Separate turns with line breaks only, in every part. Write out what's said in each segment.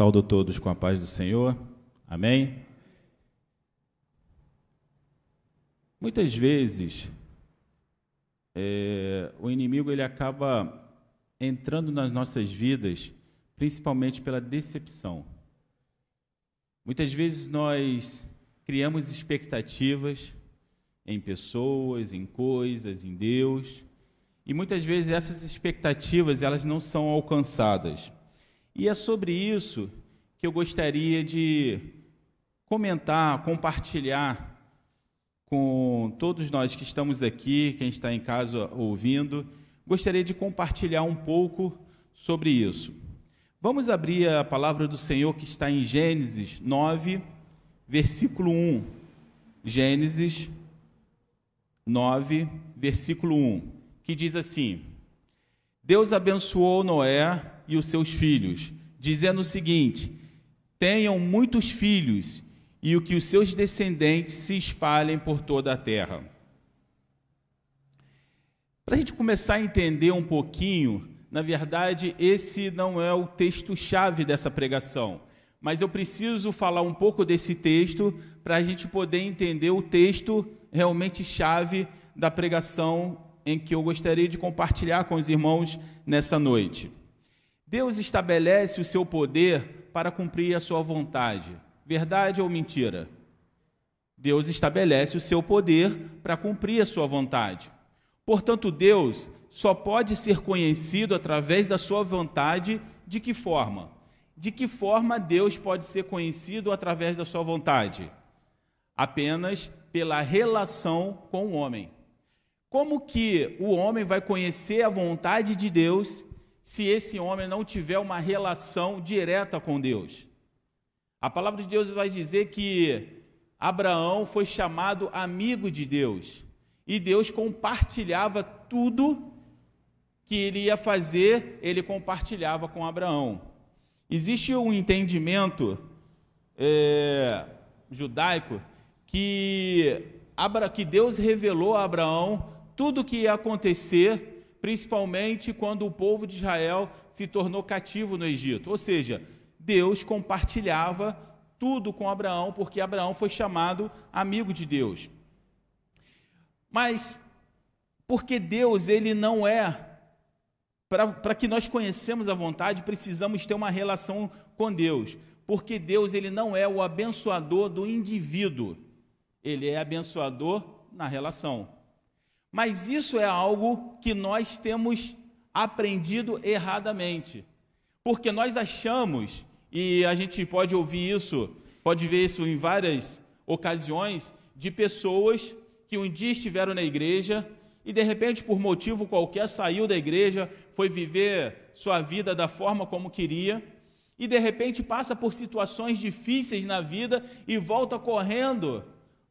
Saúdo todos com a paz do Senhor. Amém. Muitas vezes é, o inimigo ele acaba entrando nas nossas vidas, principalmente pela decepção. Muitas vezes nós criamos expectativas em pessoas, em coisas, em Deus, e muitas vezes essas expectativas elas não são alcançadas. E é sobre isso que eu gostaria de comentar, compartilhar com todos nós que estamos aqui, quem está em casa ouvindo. Gostaria de compartilhar um pouco sobre isso. Vamos abrir a palavra do Senhor que está em Gênesis 9, versículo 1. Gênesis 9, versículo 1, que diz assim: Deus abençoou Noé e os seus filhos, dizendo o seguinte: Tenham muitos filhos e o que os seus descendentes se espalhem por toda a terra. Para a gente começar a entender um pouquinho, na verdade, esse não é o texto-chave dessa pregação, mas eu preciso falar um pouco desse texto para a gente poder entender o texto realmente chave da pregação em que eu gostaria de compartilhar com os irmãos nessa noite. Deus estabelece o seu poder para cumprir a sua vontade. Verdade ou mentira? Deus estabelece o seu poder para cumprir a sua vontade. Portanto, Deus só pode ser conhecido através da sua vontade. De que forma? De que forma Deus pode ser conhecido através da sua vontade? Apenas pela relação com o homem. Como que o homem vai conhecer a vontade de Deus se esse homem não tiver uma relação direta com Deus? A palavra de Deus vai dizer que Abraão foi chamado amigo de Deus e Deus compartilhava tudo que ele ia fazer, ele compartilhava com Abraão. Existe um entendimento é, judaico que, que Deus revelou a Abraão tudo o que ia acontecer, principalmente quando o povo de Israel se tornou cativo no Egito. Ou seja, Deus compartilhava tudo com Abraão, porque Abraão foi chamado amigo de Deus. Mas porque Deus ele não é para que nós conhecemos a vontade, precisamos ter uma relação com Deus, porque Deus ele não é o abençoador do indivíduo, ele é abençoador na relação. Mas isso é algo que nós temos aprendido erradamente, porque nós achamos e a gente pode ouvir isso, pode ver isso em várias ocasiões, de pessoas que um dia estiveram na igreja e de repente, por motivo qualquer, saiu da igreja, foi viver sua vida da forma como queria, e de repente passa por situações difíceis na vida e volta correndo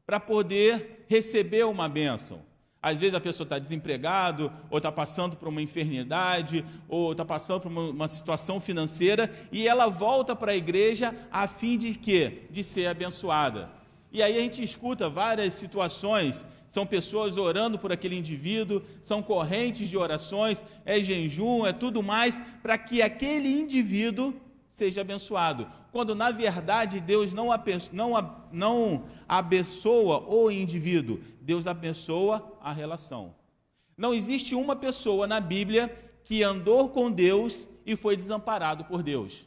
para poder receber uma bênção. Às vezes a pessoa está desempregado, ou está passando por uma enfermidade, ou está passando por uma, uma, situação financeira, e ela volta para a igreja a fim de quê? De ser abençoada. E aí a gente escuta várias situações, são pessoas orando por aquele indivíduo, são correntes de orações, é jejum, é tudo mais, para que aquele indivíduo seja abençoado. Quando na verdade Deus não, não, não abençoa o indivíduo, Deus abençoa a relação. Não existe uma pessoa na Bíblia que andou com Deus e foi desamparado por Deus.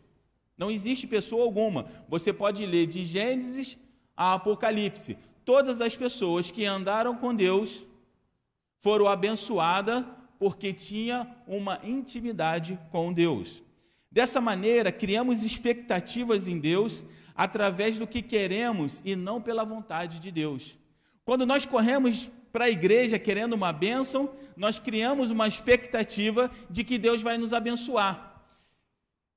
Não existe pessoa alguma. Você pode ler de Gênesis a Apocalipse. Todas as pessoas que andaram com Deus foram abençoadas porque tinha uma intimidade com Deus. Dessa maneira, criamos expectativas em Deus através do que queremos e não pela vontade de Deus. Quando nós corremos para a igreja querendo uma bênção, nós criamos uma expectativa de que Deus vai nos abençoar.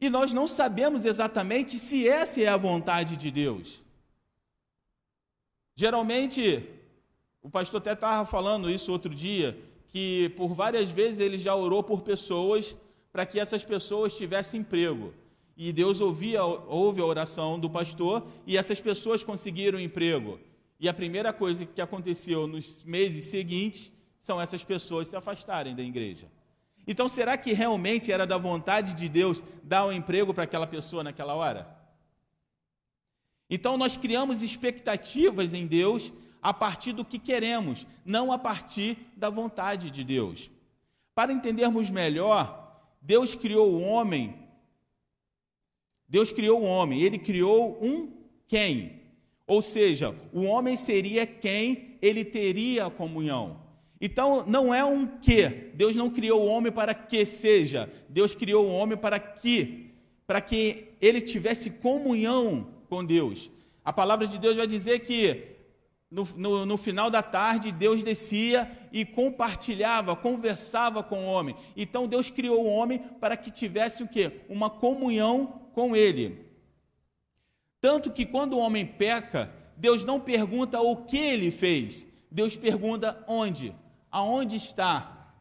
E nós não sabemos exatamente se essa é a vontade de Deus. Geralmente, o pastor até estava falando isso outro dia, que por várias vezes ele já orou por pessoas para que essas pessoas tivessem emprego. E Deus ouvia, ouve a oração do pastor e essas pessoas conseguiram emprego. E a primeira coisa que aconteceu nos meses seguintes são essas pessoas se afastarem da igreja. Então, será que realmente era da vontade de Deus dar o um emprego para aquela pessoa naquela hora? Então, nós criamos expectativas em Deus a partir do que queremos, não a partir da vontade de Deus. Para entendermos melhor, Deus criou o homem. Deus criou o homem, ele criou um quem? Ou seja, o homem seria quem ele teria a comunhão. Então, não é um que. Deus não criou o homem para que seja. Deus criou o homem para que, para que ele tivesse comunhão com Deus. A palavra de Deus vai dizer que no, no, no, final da tarde, Deus descia e compartilhava, conversava com o homem. Então Deus criou o homem para que tivesse o quê? Uma comunhão com ele. Tanto que quando o homem peca, Deus não pergunta o que ele fez, Deus pergunta onde aonde está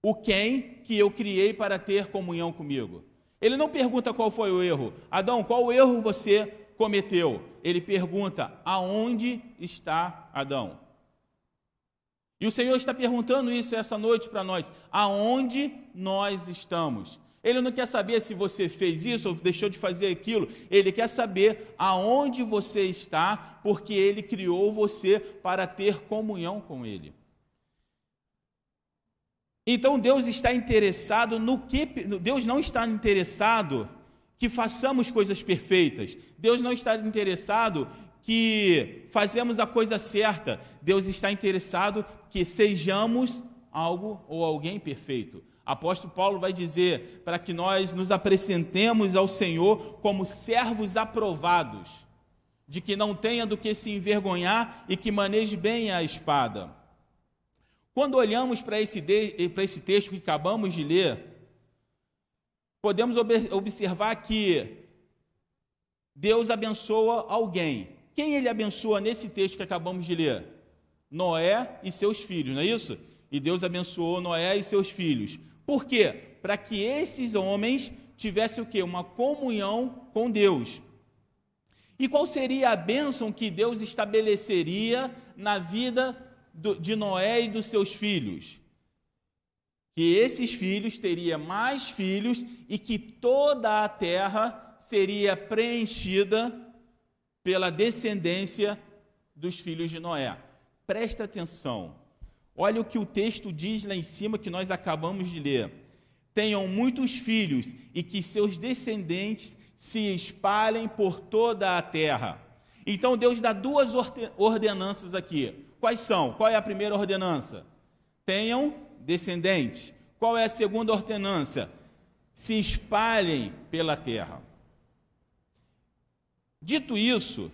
o quem que eu criei para ter comunhão comigo. Ele não pergunta qual foi o erro. Adão, qual erro você cometeu? Ele pergunta aonde está Adão. E o Senhor está perguntando isso essa noite para nós: aonde nós estamos? Ele não quer saber se você fez isso ou deixou de fazer aquilo. Ele quer saber aonde você está, porque ele criou você para ter comunhão com ele. Então Deus está interessado no que. Deus não está interessado que façamos coisas perfeitas. Deus não está interessado que fazemos a coisa certa. Deus está interessado que sejamos algo ou alguém perfeito. Apóstolo Paulo vai dizer para que nós nos apresentemos ao Senhor como servos aprovados, de que não tenha do que se envergonhar e que maneje bem a espada. Quando olhamos para esse, para esse texto que acabamos de ler, podemos observar que Deus abençoa alguém. Quem ele abençoa nesse texto que acabamos de ler? Noé e seus filhos, não é isso? E Deus abençoou Noé e seus filhos. Por quê? Para que esses homens tivessem o quê? Uma comunhão com Deus. E qual seria a bênção que Deus estabeleceria na vida de Noé e dos seus filhos. Que esses filhos teriam mais filhos e que toda a terra seria preenchida pela descendência dos filhos de Noé. Presta atenção. Olha o que o texto diz lá em cima que nós acabamos de ler. Tenham muitos filhos e que seus descendentes se espalhem por toda a terra. Então Deus dá duas ordenanças aqui. Quais são? Qual é a primeira ordenança? Tenham descendentes. Qual é a segunda ordenança? Se espalhem pela terra. Dito isso,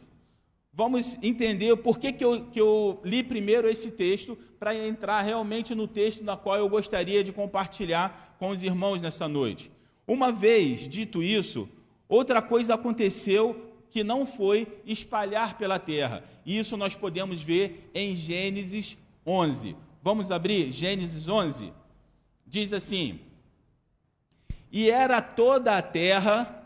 vamos entender por que, que, eu, que eu li primeiro esse texto, para entrar realmente no texto na qual eu gostaria de compartilhar com os irmãos nessa noite. Uma vez dito isso, outra coisa aconteceu que não foi espalhar pela terra. Isso nós podemos ver em Gênesis 11. Vamos abrir Gênesis 11? Diz assim: E era toda a terra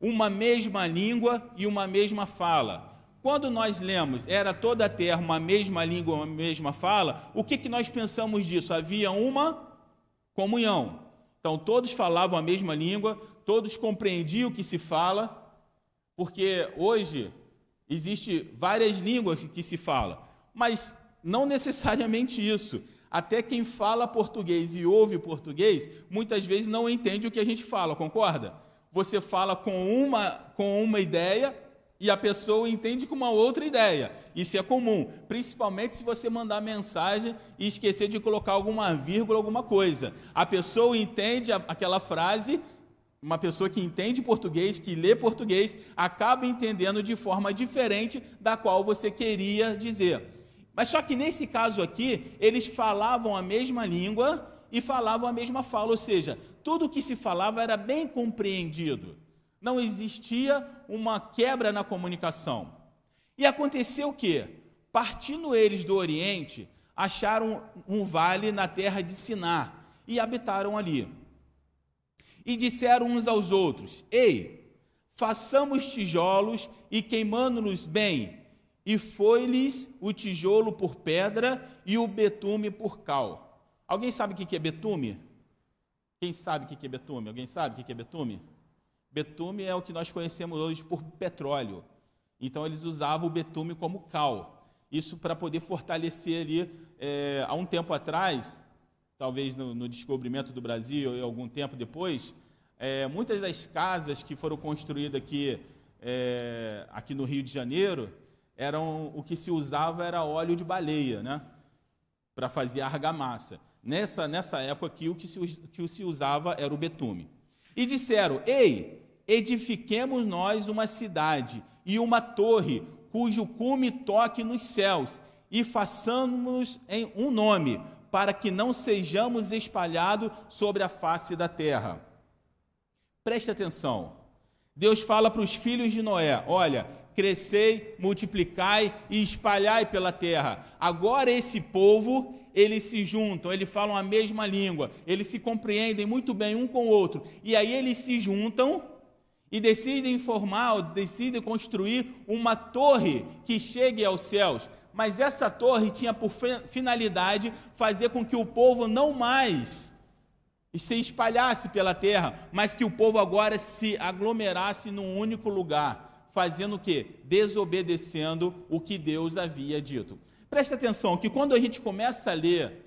uma mesma língua e uma mesma fala. Quando nós lemos era toda a terra uma mesma língua, uma mesma fala, o que, que nós pensamos disso? Havia uma comunhão. Então todos falavam a mesma língua, todos compreendiam o que se fala, porque hoje existe várias línguas que se fala, mas não necessariamente isso. Até quem fala português e ouve português, muitas vezes não entende o que a gente fala, concorda? Você fala com uma, com uma ideia e a pessoa entende com uma outra ideia. Isso é comum, principalmente se você mandar mensagem e esquecer de colocar alguma vírgula, alguma coisa. A pessoa entende aquela frase uma pessoa que entende português, que lê português, acaba entendendo de forma diferente da qual você queria dizer. Mas só que nesse caso aqui, eles falavam a mesma língua e falavam a mesma fala, ou seja, tudo o que se falava era bem compreendido. Não existia uma quebra na comunicação. E aconteceu o quê? Partindo eles do Oriente, acharam um vale na terra de Sinar e habitaram ali. E disseram uns aos outros: Ei, façamos tijolos e queimando-nos bem. E foi-lhes o tijolo por pedra e o betume por cal. Alguém sabe o que é betume? Quem sabe o que é betume? Alguém sabe o que é betume? Betume é o que nós conhecemos hoje por petróleo. Então eles usavam o betume como cal. Isso para poder fortalecer ali, é, há um tempo atrás, talvez no, no, descobrimento do Brasil e algum tempo depois, é, muitas das casas que foram construídas aqui, é, aqui no Rio de Janeiro, eram o que se usava era óleo de baleia, né? Para fazer argamassa. Nessa, nessa época aqui, o que se, que se usava era o betume. E disseram: Ei, edifiquemos nós uma cidade e uma torre, cujo cume toque nos céus, e façamos em um nome, para que não sejamos espalhados sobre a face da terra. Preste atenção. Deus fala para os filhos de Noé: olha, crescei, multiplicai e espalhai pela terra. Agora esse povo, eles se juntam, eles falam a mesma língua, eles se compreendem muito bem um com o outro. E aí eles se juntam e decidem formar, decidem construir uma torre que chegue aos céus. Mas essa torre tinha por finalidade fazer com que o povo não mais se espalhasse pela terra, mas que o povo agora se aglomerasse num único lugar, fazendo o que? Desobedecendo o que Deus havia dito. Presta atenção que quando a gente começa a ler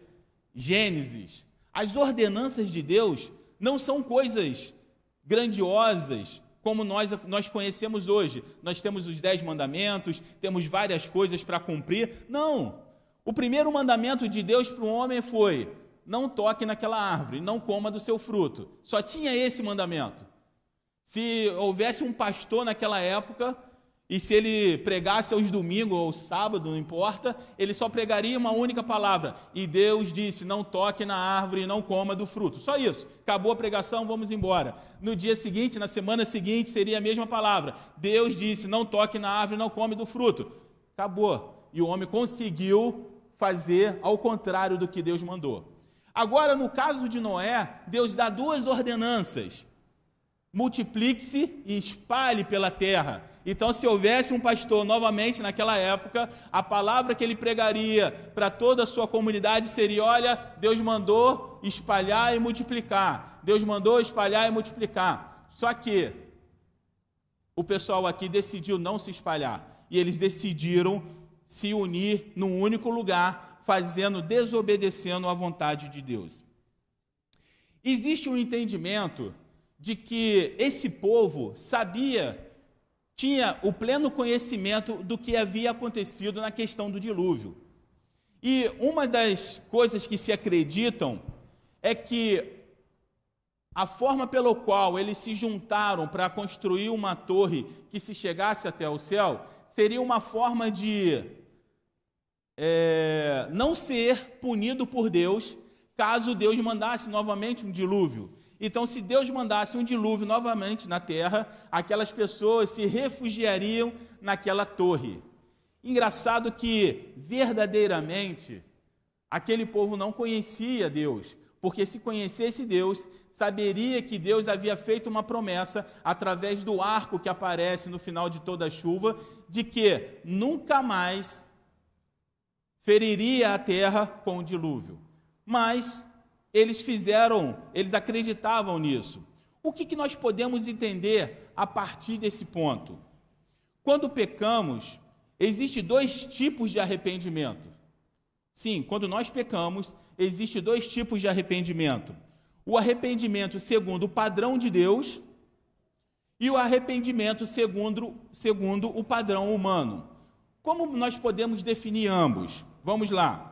Gênesis, as ordenanças de Deus não são coisas grandiosas, como nós, nós conhecemos hoje. Nós temos os dez mandamentos, temos várias coisas para cumprir. Não! O primeiro mandamento de Deus para o homem foi: não toque naquela árvore, não coma do seu fruto. Só tinha esse mandamento. Se houvesse um pastor naquela época, e se ele pregasse aos domingos ou sábado, não importa, ele só pregaria uma única palavra. E Deus disse: Não toque na árvore e não coma do fruto. Só isso. Acabou a pregação, vamos embora. No dia seguinte, na semana seguinte, seria a mesma palavra. Deus disse: Não toque na árvore e não come do fruto. Acabou. E o homem conseguiu fazer ao contrário do que Deus mandou. Agora, no caso de Noé, Deus dá duas ordenanças multiplique-se e espalhe pela terra. Então, se houvesse um pastor novamente naquela época, a palavra que ele pregaria para toda a sua comunidade seria: olha, Deus mandou espalhar e multiplicar. Deus mandou espalhar e multiplicar. Só que o pessoal aqui decidiu não se espalhar. E eles decidiram se unir num único lugar, fazendo, desobedecendo à vontade de Deus. Existe um entendimento de que esse povo sabia, tinha o pleno conhecimento do que havia acontecido na questão do dilúvio. E uma das coisas que se acreditam é que a forma pela qual eles se juntaram para construir uma torre que se chegasse até o céu seria uma forma de é, não ser punido por Deus caso Deus mandasse novamente um dilúvio. Então, se Deus mandasse um dilúvio novamente na terra, aquelas pessoas se refugiariam naquela torre. Engraçado que, verdadeiramente, aquele povo não conhecia Deus, porque se conhecesse Deus, saberia que Deus havia feito uma promessa através do arco que aparece no final de toda a chuva, de que nunca mais feriria a terra com o dilúvio. Mas eles fizeram, eles acreditavam nisso. O que, que nós podemos entender a partir desse ponto? Quando pecamos, existe dois tipos de arrependimento. Sim, quando nós pecamos, existe dois tipos de arrependimento. O arrependimento segundo o padrão de Deus e o arrependimento segundo, segundo o padrão humano. Como nós podemos definir ambos? Vamos lá.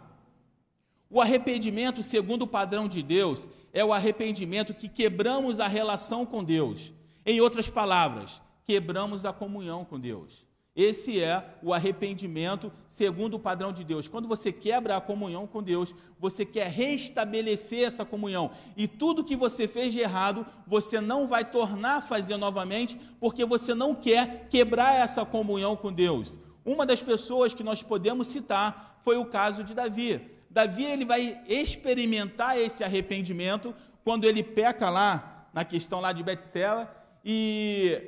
O arrependimento, segundo o padrão de Deus, é o arrependimento que quebramos a relação com Deus. Em outras palavras, quebramos a comunhão com Deus. Esse é o arrependimento segundo o padrão de Deus. Quando você quebra a comunhão com Deus, você quer restabelecer essa comunhão. E tudo que você fez de errado, você não vai tornar a fazer novamente, porque você não quer quebrar essa comunhão com Deus. Uma das pessoas que nós podemos citar foi o caso de Davi. Davi ele vai experimentar esse arrependimento quando ele peca lá na questão lá de Betseba e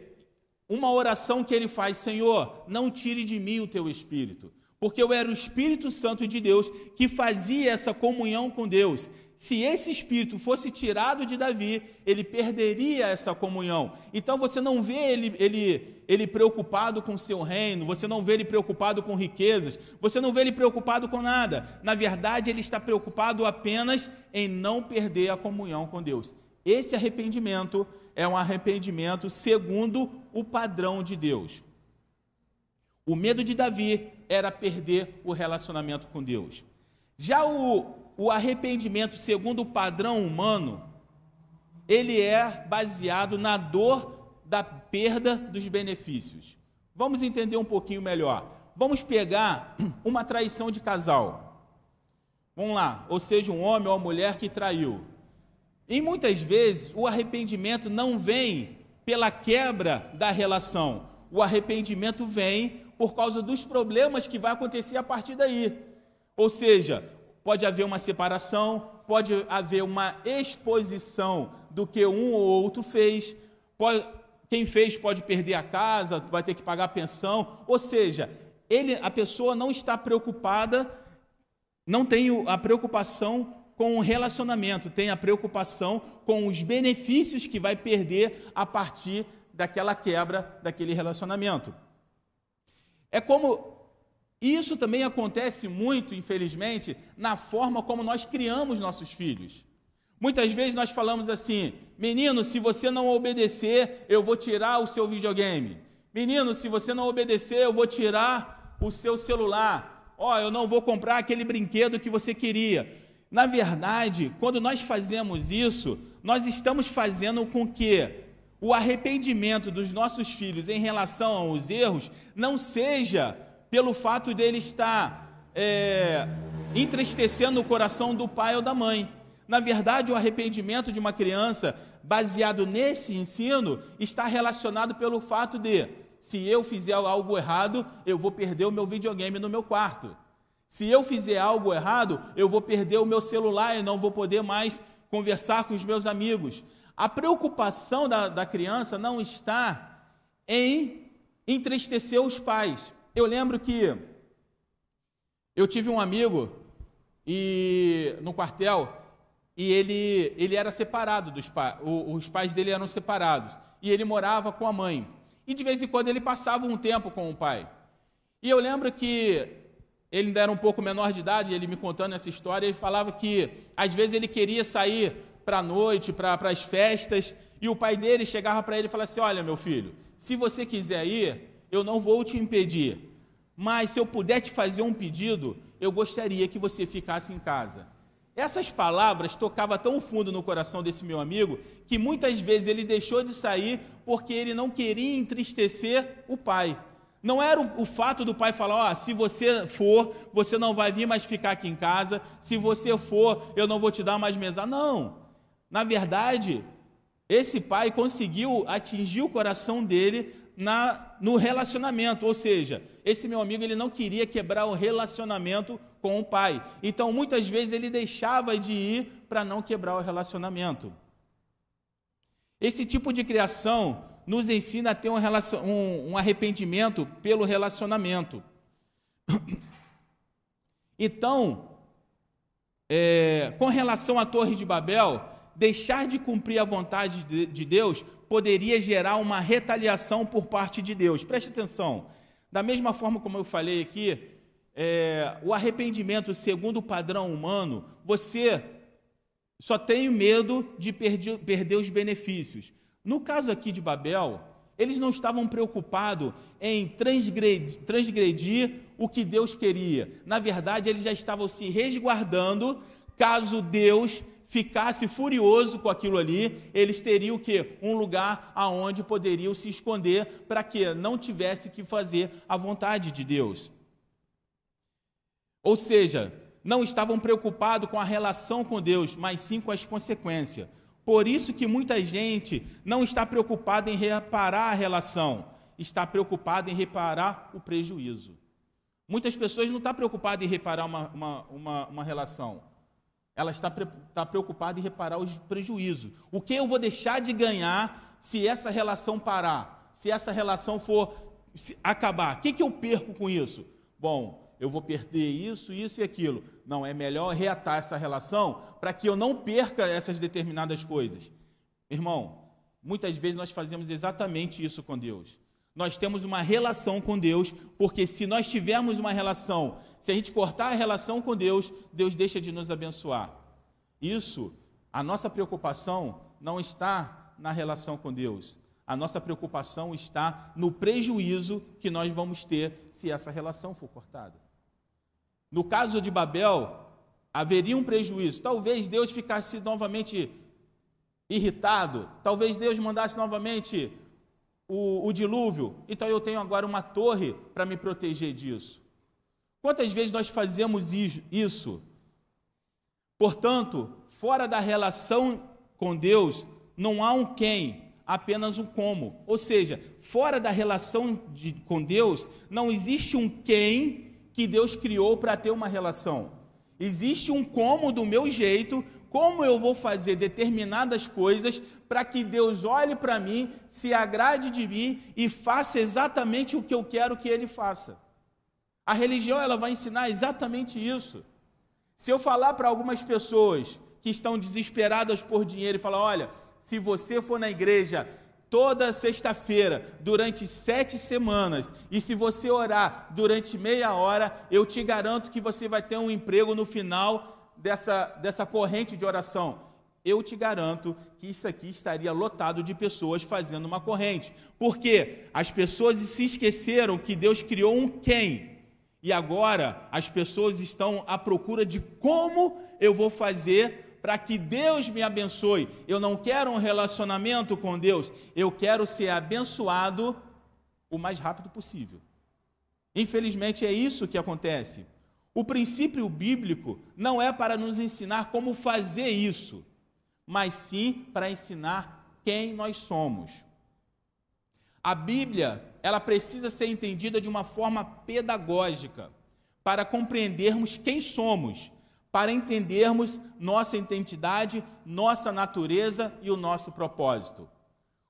uma oração que ele faz, Senhor, não tire de mim o teu espírito, porque eu era o Espírito Santo de Deus que fazia essa comunhão com Deus. Se esse espírito fosse tirado de Davi, ele perderia essa comunhão. Então você não vê ele, ele, ele preocupado com seu reino, você não vê ele preocupado com riquezas, você não vê ele preocupado com nada. Na verdade, ele está preocupado apenas em não perder a comunhão com Deus. Esse arrependimento é um arrependimento segundo o padrão de Deus. O medo de Davi era perder o relacionamento com Deus. Já o, o arrependimento, segundo o padrão humano, ele é baseado na dor da perda dos benefícios. Vamos entender um pouquinho melhor. Vamos pegar uma traição de casal. Vamos lá, ou seja, um homem ou uma mulher que traiu. E muitas vezes o arrependimento não vem pela quebra da relação. O arrependimento vem por causa dos problemas que vai acontecer a partir daí. Ou seja, pode haver uma separação, pode haver uma exposição do que um ou outro fez, pode, quem fez pode perder a casa, vai ter que pagar a pensão, ou seja, ele, a pessoa não está preocupada, não tem a preocupação com o relacionamento, tem a preocupação com os benefícios que vai perder a partir daquela quebra daquele relacionamento. É como isso também acontece muito, infelizmente, na forma como nós criamos nossos filhos. Muitas vezes nós falamos assim: menino, se você não obedecer, eu vou tirar o seu videogame. Menino, se você não obedecer, eu vou tirar o seu celular. Ó, oh, eu não vou comprar aquele brinquedo que você queria. Na verdade, quando nós fazemos isso, nós estamos fazendo com que o arrependimento dos nossos filhos em relação aos erros não seja pelo fato dele estar é, entristecendo o coração do pai ou da mãe. Na verdade, o arrependimento de uma criança, baseado nesse ensino, está relacionado pelo fato de, se eu fizer algo errado, eu vou perder o meu videogame no meu quarto. Se eu fizer algo errado, eu vou perder o meu celular e não vou poder mais conversar com os meus amigos. A preocupação da, da criança não está em entristecer os pais. Eu lembro que eu tive um amigo e no quartel e ele, ele era separado dos pais, os pais dele eram separados e ele morava com a mãe. E de vez em quando ele passava um tempo com o pai. E eu lembro que ele ainda era um pouco menor de idade, ele me contando essa história, ele falava que às vezes ele queria sair para a noite, para as festas, e o pai dele chegava para ele e falava assim: Olha, meu filho, se você quiser ir, eu não vou te impedir, mas se eu puder te fazer um pedido, eu gostaria que você ficasse em casa. Essas palavras tocavam tão fundo no coração desse meu amigo que muitas vezes ele deixou de sair porque ele não queria entristecer o pai. Não era o, fato do pai falar: Ó, oh, se você for, você não vai vir mais ficar aqui em casa, se você for, eu não vou te dar mais mesa. Não. Na verdade, esse pai conseguiu atingir o coração dele na, no relacionamento, ou seja, esse meu amigo ele não queria quebrar o relacionamento com o pai. Então, muitas vezes ele deixava de ir para não quebrar o relacionamento. Esse tipo de criação nos ensina a ter um, um, um arrependimento pelo relacionamento. Então, é, com relação à Torre de Babel, deixar de cumprir a vontade de Deus poderia gerar uma retaliação por parte de Deus. Preste atenção. Da mesma forma como eu falei aqui, é, o arrependimento segundo o padrão humano, você só tem medo de perder, perder os benefícios. No caso aqui de Babel, eles não estavam preocupados em transgredir, transgredir o que Deus queria. Na verdade, eles já estavam se resguardando caso Deus ficasse furioso com aquilo ali, eles teriam que um lugar aonde poderiam se esconder para que não tivesse que fazer a vontade de Deus. Ou seja, não estavam preocupados com a relação com Deus, mas sim com as consequências. Por isso que muita gente não está preocupada em reparar a relação, está preocupada em reparar o prejuízo. Muitas pessoas não estão preocupadas em reparar uma, uma, uma, uma relação, ela está, está preocupada em reparar os prejuízos. O que eu vou deixar de ganhar se essa relação parar? Se essa relação for acabar? O que, que eu perco com isso? Bom, eu vou perder isso, isso e aquilo. Não, é melhor reatar essa relação para que eu não perca essas determinadas coisas. Irmão, muitas vezes nós fazemos exatamente isso com Deus. Nós temos uma relação com Deus, porque se nós tivermos uma relação, se a gente cortar a relação com Deus, Deus deixa de nos abençoar. Isso, a nossa preocupação não está na relação com Deus. A nossa preocupação está no prejuízo que nós vamos ter se essa relação for cortada. No caso de Babel, haveria um prejuízo. Talvez Deus ficasse novamente irritado, talvez Deus mandasse novamente o, o dilúvio, então eu tenho agora uma torre para me proteger disso. Quantas vezes nós fazemos isso? Portanto, fora da relação com Deus, não há um quem, apenas um como. Ou seja, fora da relação de, com Deus, não existe um quem que Deus criou para ter uma relação. Existe um como do meu jeito, como eu vou fazer determinadas coisas para que Deus olhe para mim, se agrade de mim e faça exatamente o que eu quero que ele faça. A religião ela vai ensinar exatamente isso. Se eu falar para algumas pessoas que estão desesperadas por dinheiro e falar, olha, se você for na igreja toda sexta-feira, durante sete semanas, e se você orar durante meia hora, eu te garanto que você vai ter um emprego no final dessa, dessa corrente de oração. Eu te garanto que isso aqui estaria lotado de pessoas fazendo uma corrente. Porque as pessoas se esqueceram que Deus criou um quem. E agora as pessoas estão à procura de como eu vou fazer para que Deus me abençoe. Eu não quero um relacionamento com Deus, eu quero ser abençoado o mais rápido possível. Infelizmente é isso que acontece. O princípio bíblico não é para nos ensinar como fazer isso, mas sim para ensinar quem nós somos. A Bíblia, ela precisa ser entendida de uma forma pedagógica, para compreendermos quem somos para entendermos nossa identidade, nossa natureza e o nosso propósito.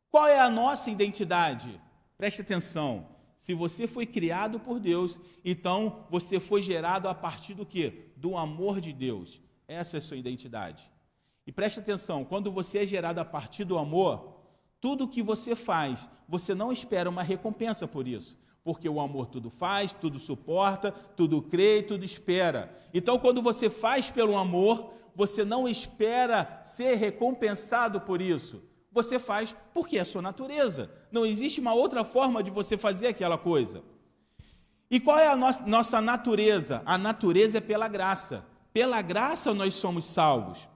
Qual é a nossa identidade? Preste atenção. Se você foi criado por Deus, então você foi gerado a partir do que? Do amor de Deus. Essa é a sua identidade. E preste atenção, quando você é gerado a partir do amor, tudo que você faz, você não espera uma recompensa por isso porque o amor tudo faz, tudo suporta, tudo crê tudo espera. Então, quando você faz pelo amor, você não espera ser recompensado por isso. Você faz porque é a sua natureza. Não existe uma outra forma de você fazer aquela coisa. E qual é a no nossa natureza? A natureza é pela graça. Pela graça nós somos salvos.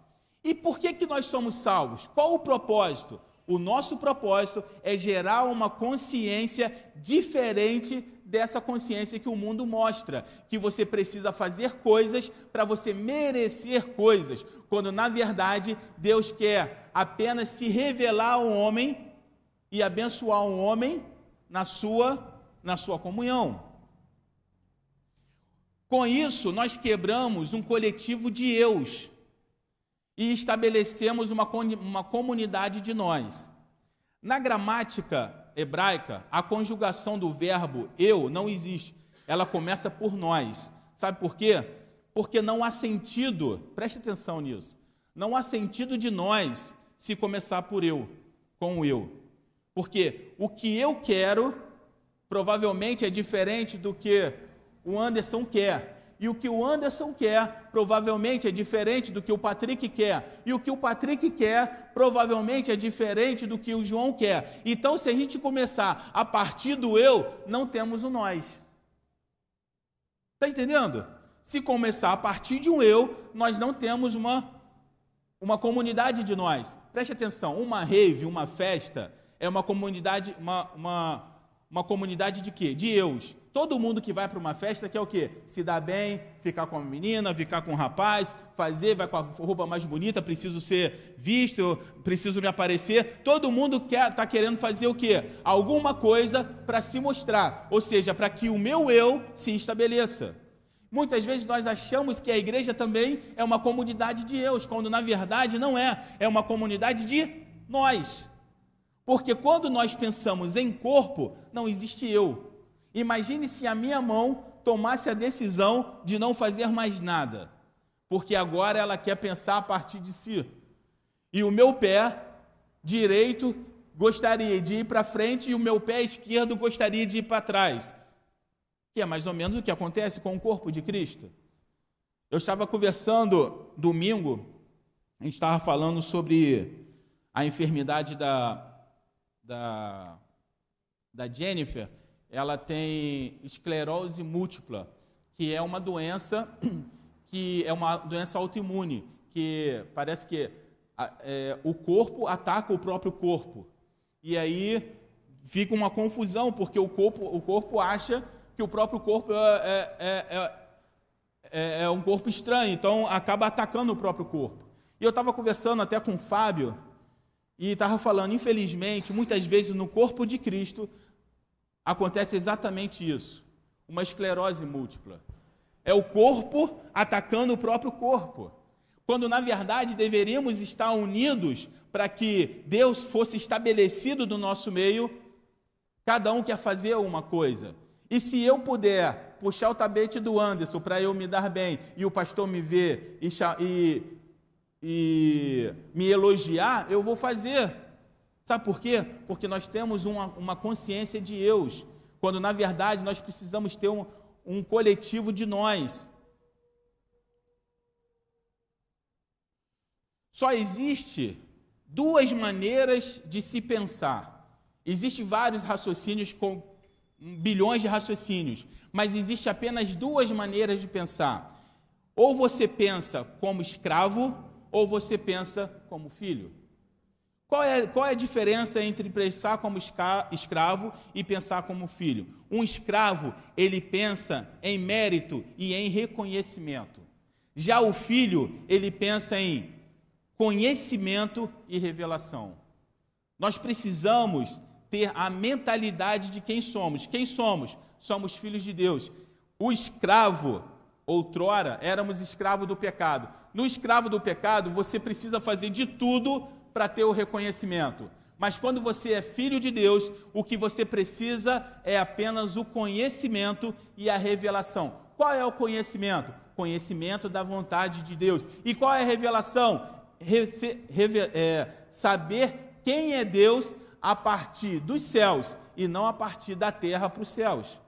E por que, que nós somos salvos? Qual o propósito? O nosso propósito é gerar uma consciência diferente dessa consciência que o mundo mostra, que você precisa fazer coisas para você merecer coisas, quando na verdade Deus quer apenas se revelar ao homem e abençoar o homem na sua na sua comunhão. Com isso, nós quebramos um coletivo de eus e estabelecemos uma, uma comunidade de nós. Na gramática hebraica, a conjugação do verbo eu não existe. Ela começa por nós. Sabe por quê? Porque não há sentido, preste atenção nisso, não há sentido de nós se começar por eu, com o eu. Porque o que eu quero provavelmente é diferente do que o Anderson quer. E o que o Anderson quer, provavelmente é diferente do que o Patrick quer. E o que o Patrick quer, provavelmente é diferente do que o João quer. Então, se a gente começar a partir do eu, não temos o nós. Está entendendo? Se começar a partir de um eu, nós não temos uma, uma comunidade de nós. Preste atenção, uma rave, uma festa, é uma comunidade, uma, uma, uma comunidade de quê? De eus. Todo mundo que vai para uma festa quer o quê? Se dar bem, ficar com a menina, ficar com o rapaz, fazer, vai com a roupa mais bonita, preciso ser visto, preciso me aparecer. Todo mundo quer, está querendo fazer o quê? Alguma coisa para se mostrar, ou seja, para que o meu eu se estabeleça. Muitas vezes nós achamos que a igreja também é uma comunidade de eus, quando na verdade não é, é uma comunidade de nós. Porque quando nós pensamos em corpo, não existe eu, Imagine se a minha mão tomasse a decisão de não fazer mais nada, porque agora ela quer pensar a partir de si. E o meu pé direito gostaria de ir para frente e o meu pé esquerdo gostaria de ir para trás. Que é mais ou menos o que acontece com o corpo de Cristo. Eu estava conversando domingo, a gente estava falando sobre a enfermidade da, da, da Jennifer. Ela tem esclerose múltipla, que é uma doença que é uma doença autoimune, que parece que é, o corpo ataca o próprio corpo. E aí fica uma confusão, porque o corpo, o corpo acha que o próprio corpo é, é, é, é um corpo estranho, então acaba atacando o próprio corpo. E eu estava conversando até com o Fábio, e estava falando, infelizmente, muitas vezes no corpo de Cristo acontece exatamente isso: uma esclerose múltipla. É o corpo atacando o próprio corpo. Quando na verdade deveríamos estar unidos para que Deus fosse estabelecido no nosso meio, cada um quer fazer uma coisa. E se eu puder puxar o tapete do Anderson para eu me dar bem e o pastor me ver e, e, e me elogiar, eu vou fazer. Sabe por quê? Porque nós temos uma, uma consciência de Deus, quando na verdade nós precisamos ter um, um coletivo de nós. Só existe duas maneiras de se pensar. Existem vários raciocínios com bilhões de raciocínios, mas existe apenas duas maneiras de pensar. Ou você pensa como escravo, ou você pensa como filho. Qual é, qual é a diferença entre pensar como escravo e pensar como filho? Um escravo, ele pensa em mérito e em reconhecimento. Já o filho, ele pensa em conhecimento e revelação. Nós precisamos ter a mentalidade de quem somos. Quem somos? Somos filhos de Deus. O escravo, outrora, éramos escravo do pecado. No escravo do pecado, você precisa fazer de tudo para ter o reconhecimento. Mas quando você é filho de Deus, o que você precisa é apenas o conhecimento e a revelação. Qual é o conhecimento? Conhecimento da vontade de Deus. E qual é a revelação? é, saber quem é Deus a partir dos céus e não a partir da terra para os céus.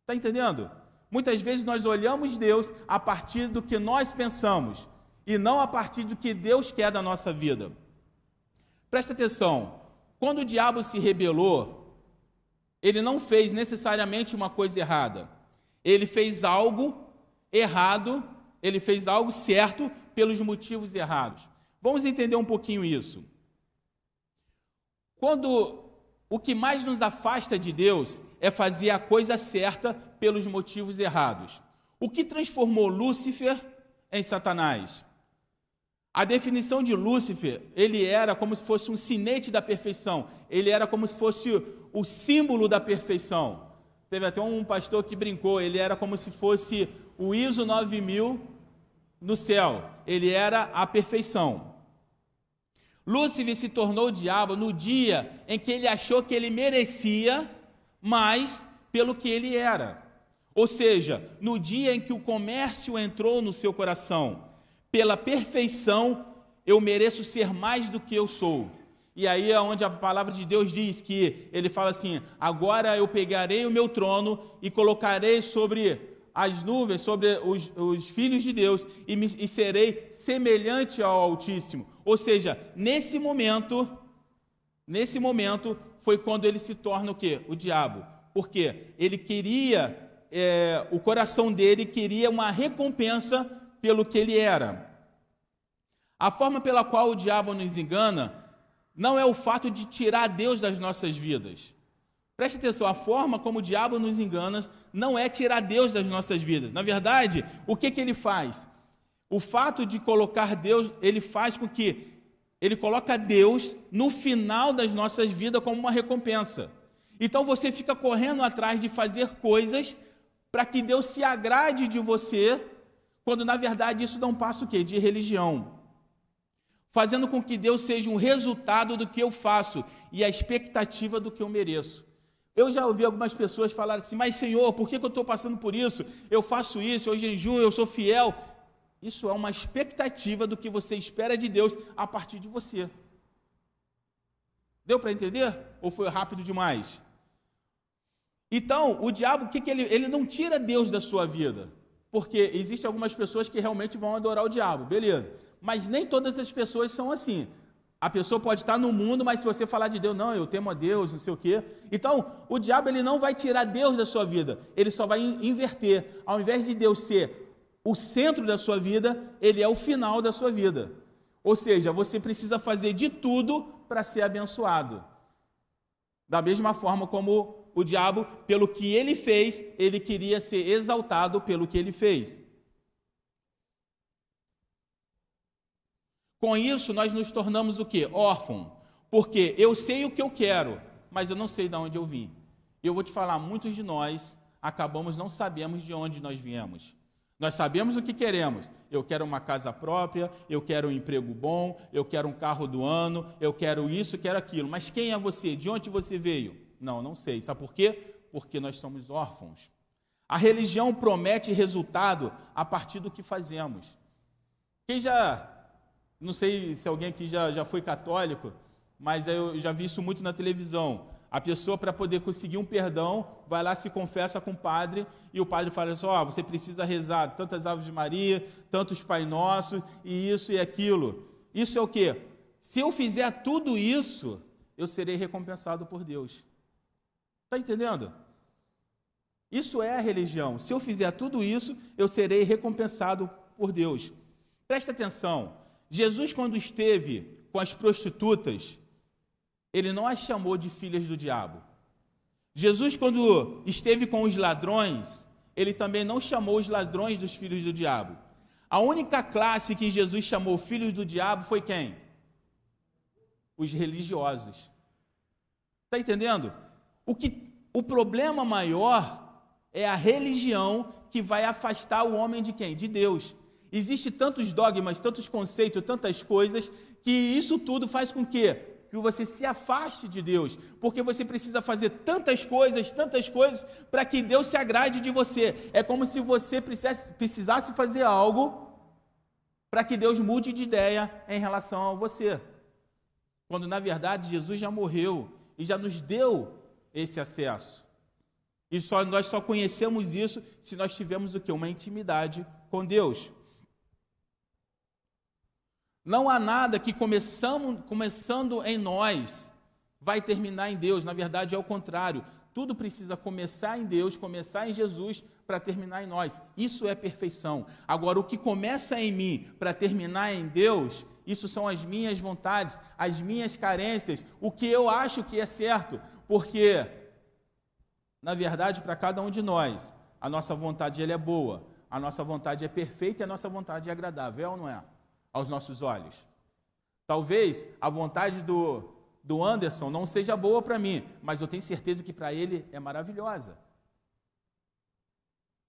Está entendendo? Muitas vezes nós olhamos Deus a partir do que nós pensamos e não a partir do que Deus quer da nossa vida. Presta atenção: quando o diabo se rebelou, ele não fez necessariamente uma coisa errada, ele fez algo errado, ele fez algo certo pelos motivos errados. Vamos entender um pouquinho isso. Quando o que mais nos afasta de Deus é fazer a coisa certa pelos motivos errados. O que transformou Lúcifer em Satanás? A definição de Lúcifer, ele era como se fosse um sinete da perfeição, ele era como se fosse o símbolo da perfeição. Teve até um pastor que brincou, ele era como se fosse o ISO 9000 no céu, ele era a perfeição. Lúcifer se tornou diabo no dia em que ele achou que ele merecia mais pelo que ele era. Ou seja, no dia em que o comércio entrou no seu coração, pela perfeição, eu mereço ser mais do que eu sou. E aí é onde a palavra de Deus diz que ele fala assim: agora eu pegarei o meu trono e colocarei sobre as nuvens, sobre os, os filhos de Deus, e, me, e serei semelhante ao Altíssimo ou seja, nesse momento, nesse momento foi quando ele se torna o quê? O diabo. Porque ele queria, é, o coração dele queria uma recompensa pelo que ele era. A forma pela qual o diabo nos engana não é o fato de tirar Deus das nossas vidas. Preste atenção, a forma como o diabo nos engana não é tirar Deus das nossas vidas. Na verdade, o que, que ele faz? O fato de colocar Deus, ele faz com que ele coloca Deus no final das nossas vidas como uma recompensa. Então você fica correndo atrás de fazer coisas para que Deus se agrade de você, quando na verdade isso não passa o quê? De religião. Fazendo com que Deus seja um resultado do que eu faço e a expectativa do que eu mereço. Eu já ouvi algumas pessoas falar assim, mas Senhor, por que, que eu estou passando por isso? Eu faço isso, eu jejuo, eu sou fiel. Isso é uma expectativa do que você espera de Deus a partir de você. Deu para entender? Ou foi rápido demais? Então, o diabo, o que, que ele, ele não tira Deus da sua vida. Porque existem algumas pessoas que realmente vão adorar o diabo, beleza. Mas nem todas as pessoas são assim. A pessoa pode estar no mundo, mas se você falar de Deus, não, eu temo a Deus, não sei o quê. Então, o diabo ele não vai tirar Deus da sua vida, ele só vai inverter. Ao invés de Deus ser o centro da sua vida, ele é o final da sua vida. Ou seja, você precisa fazer de tudo para ser abençoado. Da mesma forma como o diabo, pelo que ele fez, ele queria ser exaltado pelo que ele fez. Com isso, nós nos tornamos o quê? Órfão. Porque eu sei o que eu quero, mas eu não sei de onde eu vim. Eu vou te falar, muitos de nós acabamos não sabemos de onde nós viemos. Nós sabemos o que queremos. Eu quero uma casa própria, eu quero um emprego bom, eu quero um carro do ano, eu quero isso, quero aquilo. Mas quem é você? De onde você veio? Não, não sei. Sabe por quê? Porque nós somos órfãos. A religião promete resultado a partir do que fazemos. Quem já não sei se alguém aqui já, já foi católico, mas eu já vi isso muito na televisão. A pessoa, para poder conseguir um perdão, vai lá, se confessa com o padre, e o padre fala assim: Ó, oh, você precisa rezar tantas Aves de Maria, tantos Pai Nosso, e isso e aquilo. Isso é o quê? Se eu fizer tudo isso, eu serei recompensado por Deus. Está entendendo? Isso é a religião. Se eu fizer tudo isso, eu serei recompensado por Deus. Presta atenção. Jesus, quando esteve com as prostitutas, ele não as chamou de filhas do diabo. Jesus, quando esteve com os ladrões, ele também não chamou os ladrões dos filhos do diabo. A única classe que Jesus chamou filhos do diabo foi quem? Os religiosos. Está entendendo? O, que, o problema maior é a religião que vai afastar o homem de quem? De Deus. Existe tantos dogmas, tantos conceitos, tantas coisas, que isso tudo faz com que, que você se afaste de Deus, porque você precisa fazer tantas coisas, tantas coisas, para que Deus se agrade de você. É como se você precisasse fazer algo para que Deus mude de ideia em relação a você. Quando na verdade Jesus já morreu e já nos deu esse acesso. E só, nós só conhecemos isso se nós tivermos o que? Uma intimidade com Deus. Não há nada que começamos, começando em nós vai terminar em Deus. Na verdade, é o contrário. Tudo precisa começar em Deus, começar em Jesus para terminar em nós. Isso é perfeição. Agora, o que começa em mim para terminar em Deus, isso são as minhas vontades, as minhas carências, o que eu acho que é certo. Porque, na verdade, para cada um de nós, a nossa vontade ela é boa, a nossa vontade é perfeita e a nossa vontade é agradável, é ou não é? Aos nossos olhos. Talvez a vontade do, do Anderson não seja boa para mim, mas eu tenho certeza que para ele é maravilhosa.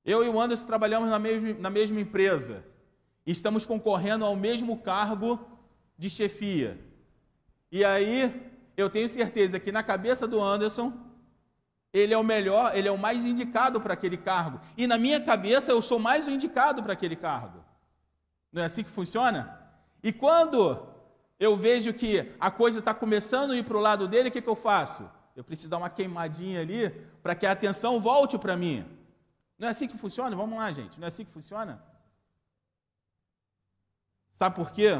Eu e o Anderson trabalhamos na mesma, na mesma empresa. Estamos concorrendo ao mesmo cargo de chefia. E aí, eu tenho certeza que na cabeça do Anderson, ele é o melhor, ele é o mais indicado para aquele cargo. E na minha cabeça, eu sou mais o indicado para aquele cargo. Não é assim que funciona? E quando eu vejo que a coisa está começando a ir para o lado dele, o que, que eu faço? Eu preciso dar uma queimadinha ali para que a atenção volte para mim. Não é assim que funciona? Vamos lá, gente. Não é assim que funciona? Sabe por quê?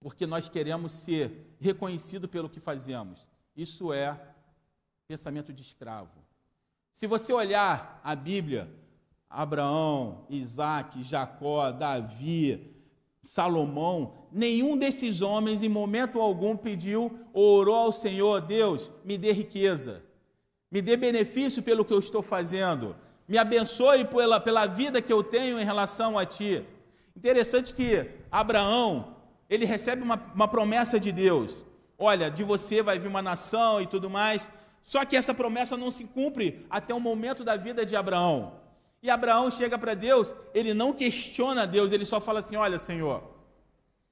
Porque nós queremos ser reconhecidos pelo que fazemos. Isso é pensamento de escravo. Se você olhar a Bíblia, Abraão, Isaac, Jacó, Davi, Salomão, nenhum desses homens em momento algum pediu ou orou ao Senhor, Deus, me dê riqueza, me dê benefício pelo que eu estou fazendo, me abençoe pela, pela vida que eu tenho em relação a Ti. Interessante que Abraão, ele recebe uma, uma promessa de Deus, olha, de você vai vir uma nação e tudo mais, só que essa promessa não se cumpre até o momento da vida de Abraão. E Abraão chega para Deus, ele não questiona Deus, ele só fala assim: Olha, Senhor,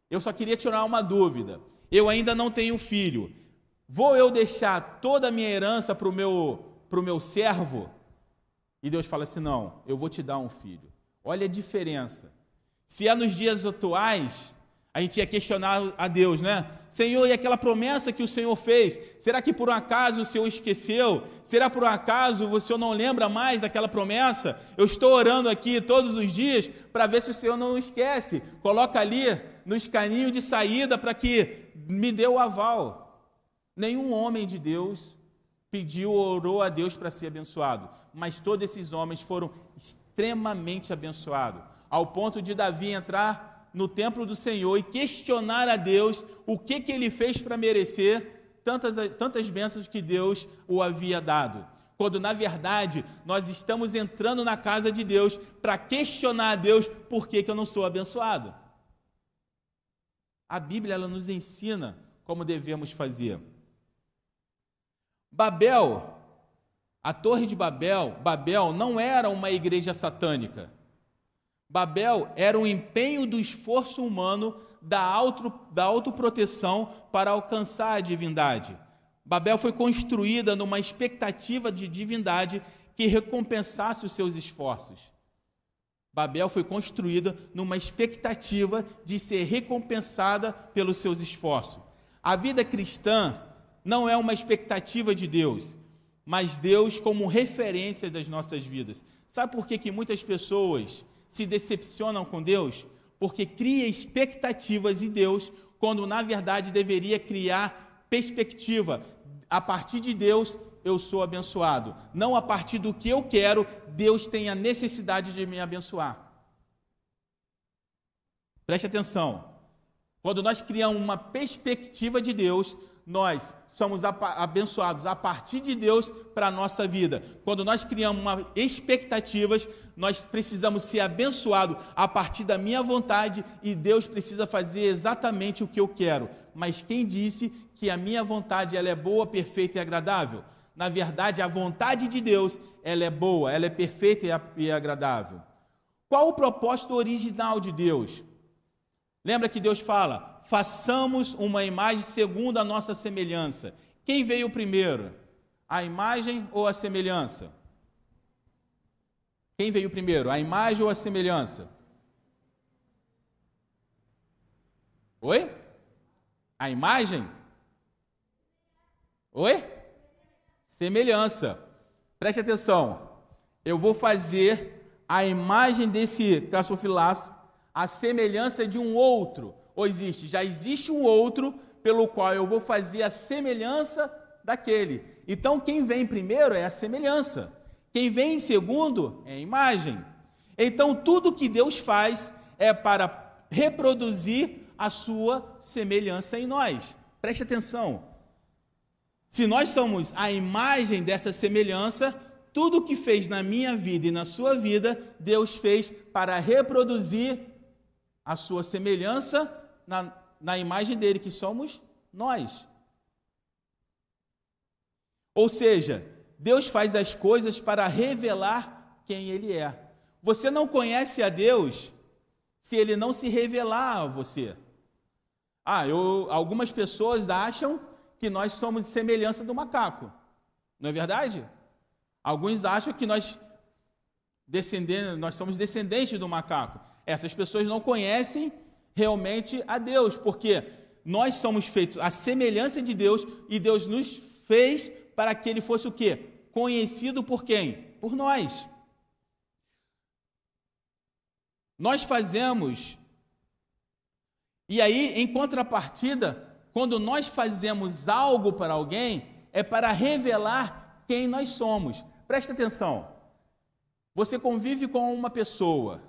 eu só queria tirar uma dúvida. Eu ainda não tenho filho. Vou eu deixar toda a minha herança para o meu, pro meu servo? E Deus fala assim: Não, eu vou te dar um filho. Olha a diferença. Se é nos dias atuais, a gente ia questionar a Deus, né? Senhor, e aquela promessa que o Senhor fez? Será que por um acaso o Senhor esqueceu? Será por um acaso Senhor não lembra mais daquela promessa? Eu estou orando aqui todos os dias para ver se o Senhor não esquece. Coloca ali no escaninho de saída para que me dê o aval. Nenhum homem de Deus pediu ou orou a Deus para ser abençoado, mas todos esses homens foram extremamente abençoados, ao ponto de Davi entrar no templo do Senhor e questionar a Deus o que, que ele fez para merecer tantas, tantas bênçãos que Deus o havia dado. Quando na verdade nós estamos entrando na casa de Deus para questionar a Deus por que, que eu não sou abençoado. A Bíblia ela nos ensina como devemos fazer. Babel, a Torre de Babel, Babel não era uma igreja satânica. Babel era o empenho do esforço humano da, auto, da autoproteção para alcançar a divindade. Babel foi construída numa expectativa de divindade que recompensasse os seus esforços. Babel foi construída numa expectativa de ser recompensada pelos seus esforços. A vida cristã não é uma expectativa de Deus, mas Deus como referência das nossas vidas. Sabe por que, que muitas pessoas se decepcionam com Deus porque cria expectativas em Deus, quando na verdade deveria criar perspectiva. A partir de Deus eu sou abençoado, não a partir do que eu quero, Deus tem a necessidade de me abençoar. Preste atenção. Quando nós criamos uma perspectiva de Deus, nós somos abençoados a partir de Deus para a nossa vida. Quando nós criamos uma expectativas, nós precisamos ser abençoados a partir da minha vontade e Deus precisa fazer exatamente o que eu quero. Mas quem disse que a minha vontade ela é boa, perfeita e agradável? Na verdade, a vontade de Deus ela é boa, ela é perfeita e agradável. Qual o propósito original de Deus? Lembra que Deus fala: façamos uma imagem segundo a nossa semelhança. Quem veio primeiro? A imagem ou a semelhança? Quem veio primeiro? A imagem ou a semelhança? Oi? A imagem? Oi? Semelhança. Preste atenção. Eu vou fazer a imagem desse caçofilaço, a semelhança de um outro ou existe? Já existe um outro pelo qual eu vou fazer a semelhança daquele. Então, quem vem primeiro é a semelhança. Quem vem em segundo é a imagem. Então, tudo que Deus faz é para reproduzir a sua semelhança em nós. Preste atenção. Se nós somos a imagem dessa semelhança, tudo que fez na minha vida e na sua vida, Deus fez para reproduzir a sua semelhança na, na imagem dele, que somos nós. Ou seja, Deus faz as coisas para revelar quem Ele é. Você não conhece a Deus se Ele não se revelar a você. Ah, eu, algumas pessoas acham que nós somos semelhança do macaco. Não é verdade? Alguns acham que nós, descendendo, nós somos descendentes do macaco. Essas pessoas não conhecem realmente a Deus, porque nós somos feitos à semelhança de Deus e Deus nos fez para que ele fosse o quê? Conhecido por quem? Por nós. Nós fazemos. E aí, em contrapartida, quando nós fazemos algo para alguém, é para revelar quem nós somos. Presta atenção. Você convive com uma pessoa.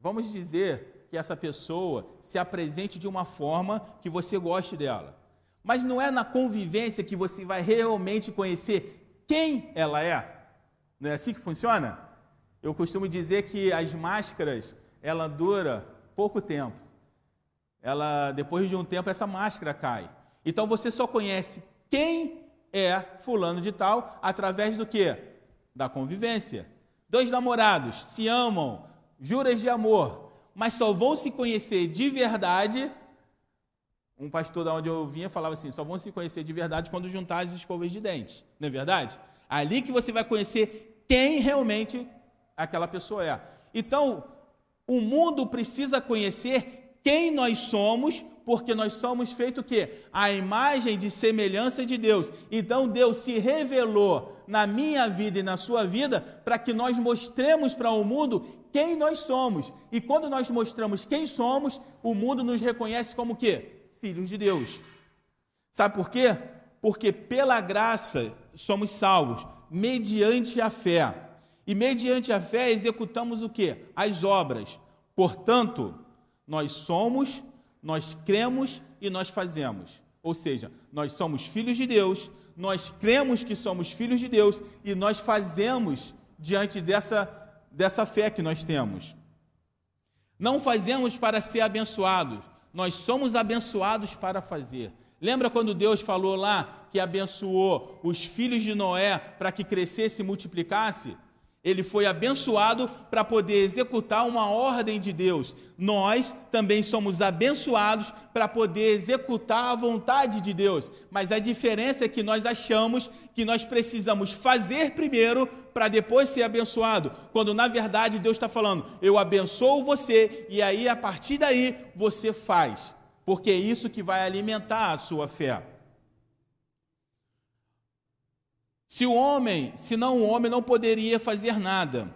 Vamos dizer que essa pessoa se apresente de uma forma que você goste dela. Mas não é na convivência que você vai realmente conhecer quem ela é. Não é assim que funciona? Eu costumo dizer que as máscaras, ela dura pouco tempo. Ela depois de um tempo essa máscara cai. Então você só conhece quem é fulano de tal através do que? Da convivência. Dois namorados se amam, juras de amor, mas só vão se conhecer de verdade Um pastor da onde eu vinha falava assim: só vão se conhecer de verdade quando juntar as escovas de dente. Não é verdade? Ali que você vai conhecer quem realmente aquela pessoa é. Então, o mundo precisa conhecer quem nós somos, porque nós somos feito o quê? A imagem de semelhança de Deus. Então Deus se revelou na minha vida e na sua vida para que nós mostremos para o mundo quem nós somos. E quando nós mostramos quem somos, o mundo nos reconhece como o quê? Filhos de Deus. Sabe por quê? Porque pela graça somos salvos, mediante a fé. E mediante a fé executamos o que? As obras. Portanto, nós somos, nós cremos e nós fazemos. Ou seja, nós somos filhos de Deus, nós cremos que somos filhos de Deus e nós fazemos diante dessa, dessa fé que nós temos. Não fazemos para ser abençoados, nós somos abençoados para fazer. Lembra quando Deus falou lá que abençoou os filhos de Noé para que crescesse e multiplicasse? Ele foi abençoado para poder executar uma ordem de Deus. Nós também somos abençoados para poder executar a vontade de Deus. Mas a diferença é que nós achamos que nós precisamos fazer primeiro para depois ser abençoado. Quando na verdade Deus está falando, eu abençoo você e aí a partir daí você faz. Porque é isso que vai alimentar a sua fé. Se o homem, senão o homem não poderia fazer nada.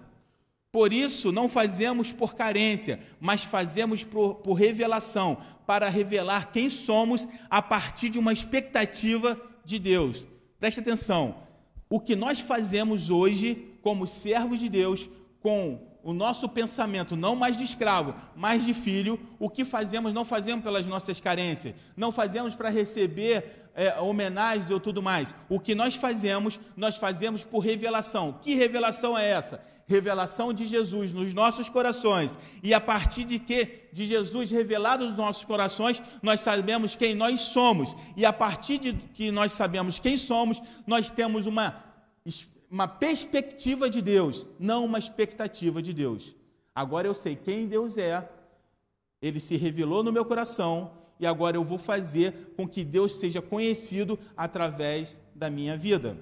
Por isso, não fazemos por carência, mas fazemos por, por revelação, para revelar quem somos a partir de uma expectativa de Deus. Preste atenção: o que nós fazemos hoje, como servos de Deus, com o nosso pensamento não mais de escravo, mas de filho, o que fazemos não fazemos pelas nossas carências, não fazemos para receber é, homenagens ou tudo mais. O que nós fazemos, nós fazemos por revelação. Que revelação é essa? Revelação de Jesus nos nossos corações. E a partir de que de Jesus revelado nos nossos corações, nós sabemos quem nós somos. E a partir de que nós sabemos quem somos, nós temos uma uma perspectiva de Deus, não uma expectativa de Deus. Agora eu sei quem Deus é, ele se revelou no meu coração, e agora eu vou fazer com que Deus seja conhecido através da minha vida.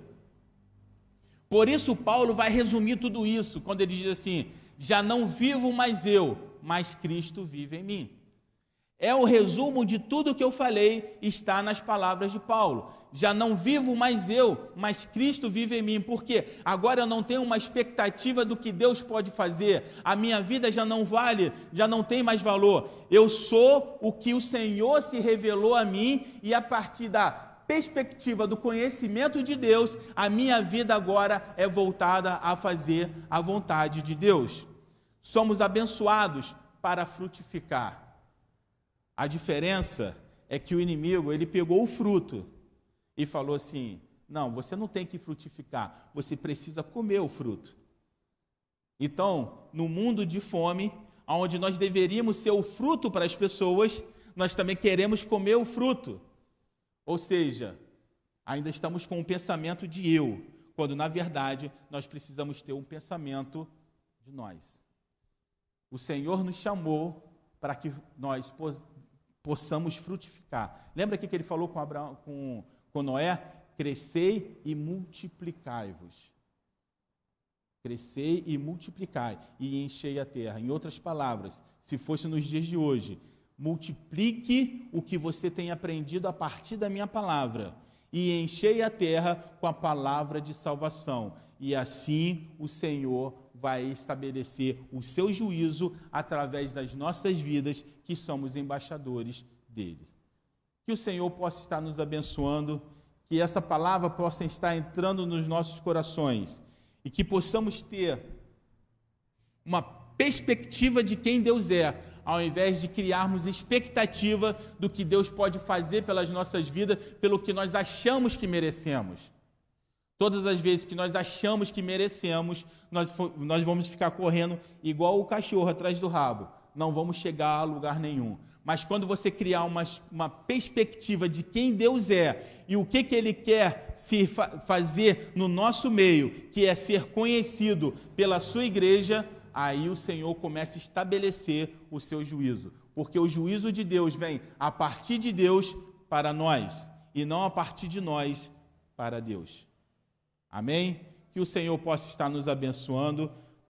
Por isso, Paulo vai resumir tudo isso quando ele diz assim: Já não vivo mais eu, mas Cristo vive em mim. É o resumo de tudo que eu falei, está nas palavras de Paulo. Já não vivo mais eu, mas Cristo vive em mim. Porque agora eu não tenho uma expectativa do que Deus pode fazer. A minha vida já não vale, já não tem mais valor. Eu sou o que o Senhor se revelou a mim e a partir da perspectiva do conhecimento de Deus, a minha vida agora é voltada a fazer a vontade de Deus. Somos abençoados para frutificar. A diferença é que o inimigo, ele pegou o fruto e falou assim: "Não, você não tem que frutificar, você precisa comer o fruto". Então, no mundo de fome, onde nós deveríamos ser o fruto para as pessoas, nós também queremos comer o fruto. Ou seja, ainda estamos com um pensamento de eu, quando na verdade nós precisamos ter um pensamento de nós. O Senhor nos chamou para que nós possamos frutificar. Lembra que ele falou com, Abraão, com, com Noé? Crescei e multiplicai-vos. Crescei e multiplicai e enchei a terra. Em outras palavras, se fosse nos dias de hoje, multiplique o que você tem aprendido a partir da minha palavra e enchei a terra com a palavra de salvação. E assim o Senhor vai estabelecer o seu juízo através das nossas vidas, que somos embaixadores dele. Que o Senhor possa estar nos abençoando, que essa palavra possa estar entrando nos nossos corações e que possamos ter uma perspectiva de quem Deus é, ao invés de criarmos expectativa do que Deus pode fazer pelas nossas vidas, pelo que nós achamos que merecemos. Todas as vezes que nós achamos que merecemos, nós, nós vamos ficar correndo igual o cachorro atrás do rabo. Não vamos chegar a lugar nenhum. Mas quando você criar uma, uma perspectiva de quem Deus é e o que, que Ele quer se fa fazer no nosso meio, que é ser conhecido pela sua igreja, aí o Senhor começa a estabelecer o seu juízo. porque o juízo de Deus vem a partir de Deus para nós e não a partir de nós para Deus. Amém? Que o Senhor possa estar nos abençoando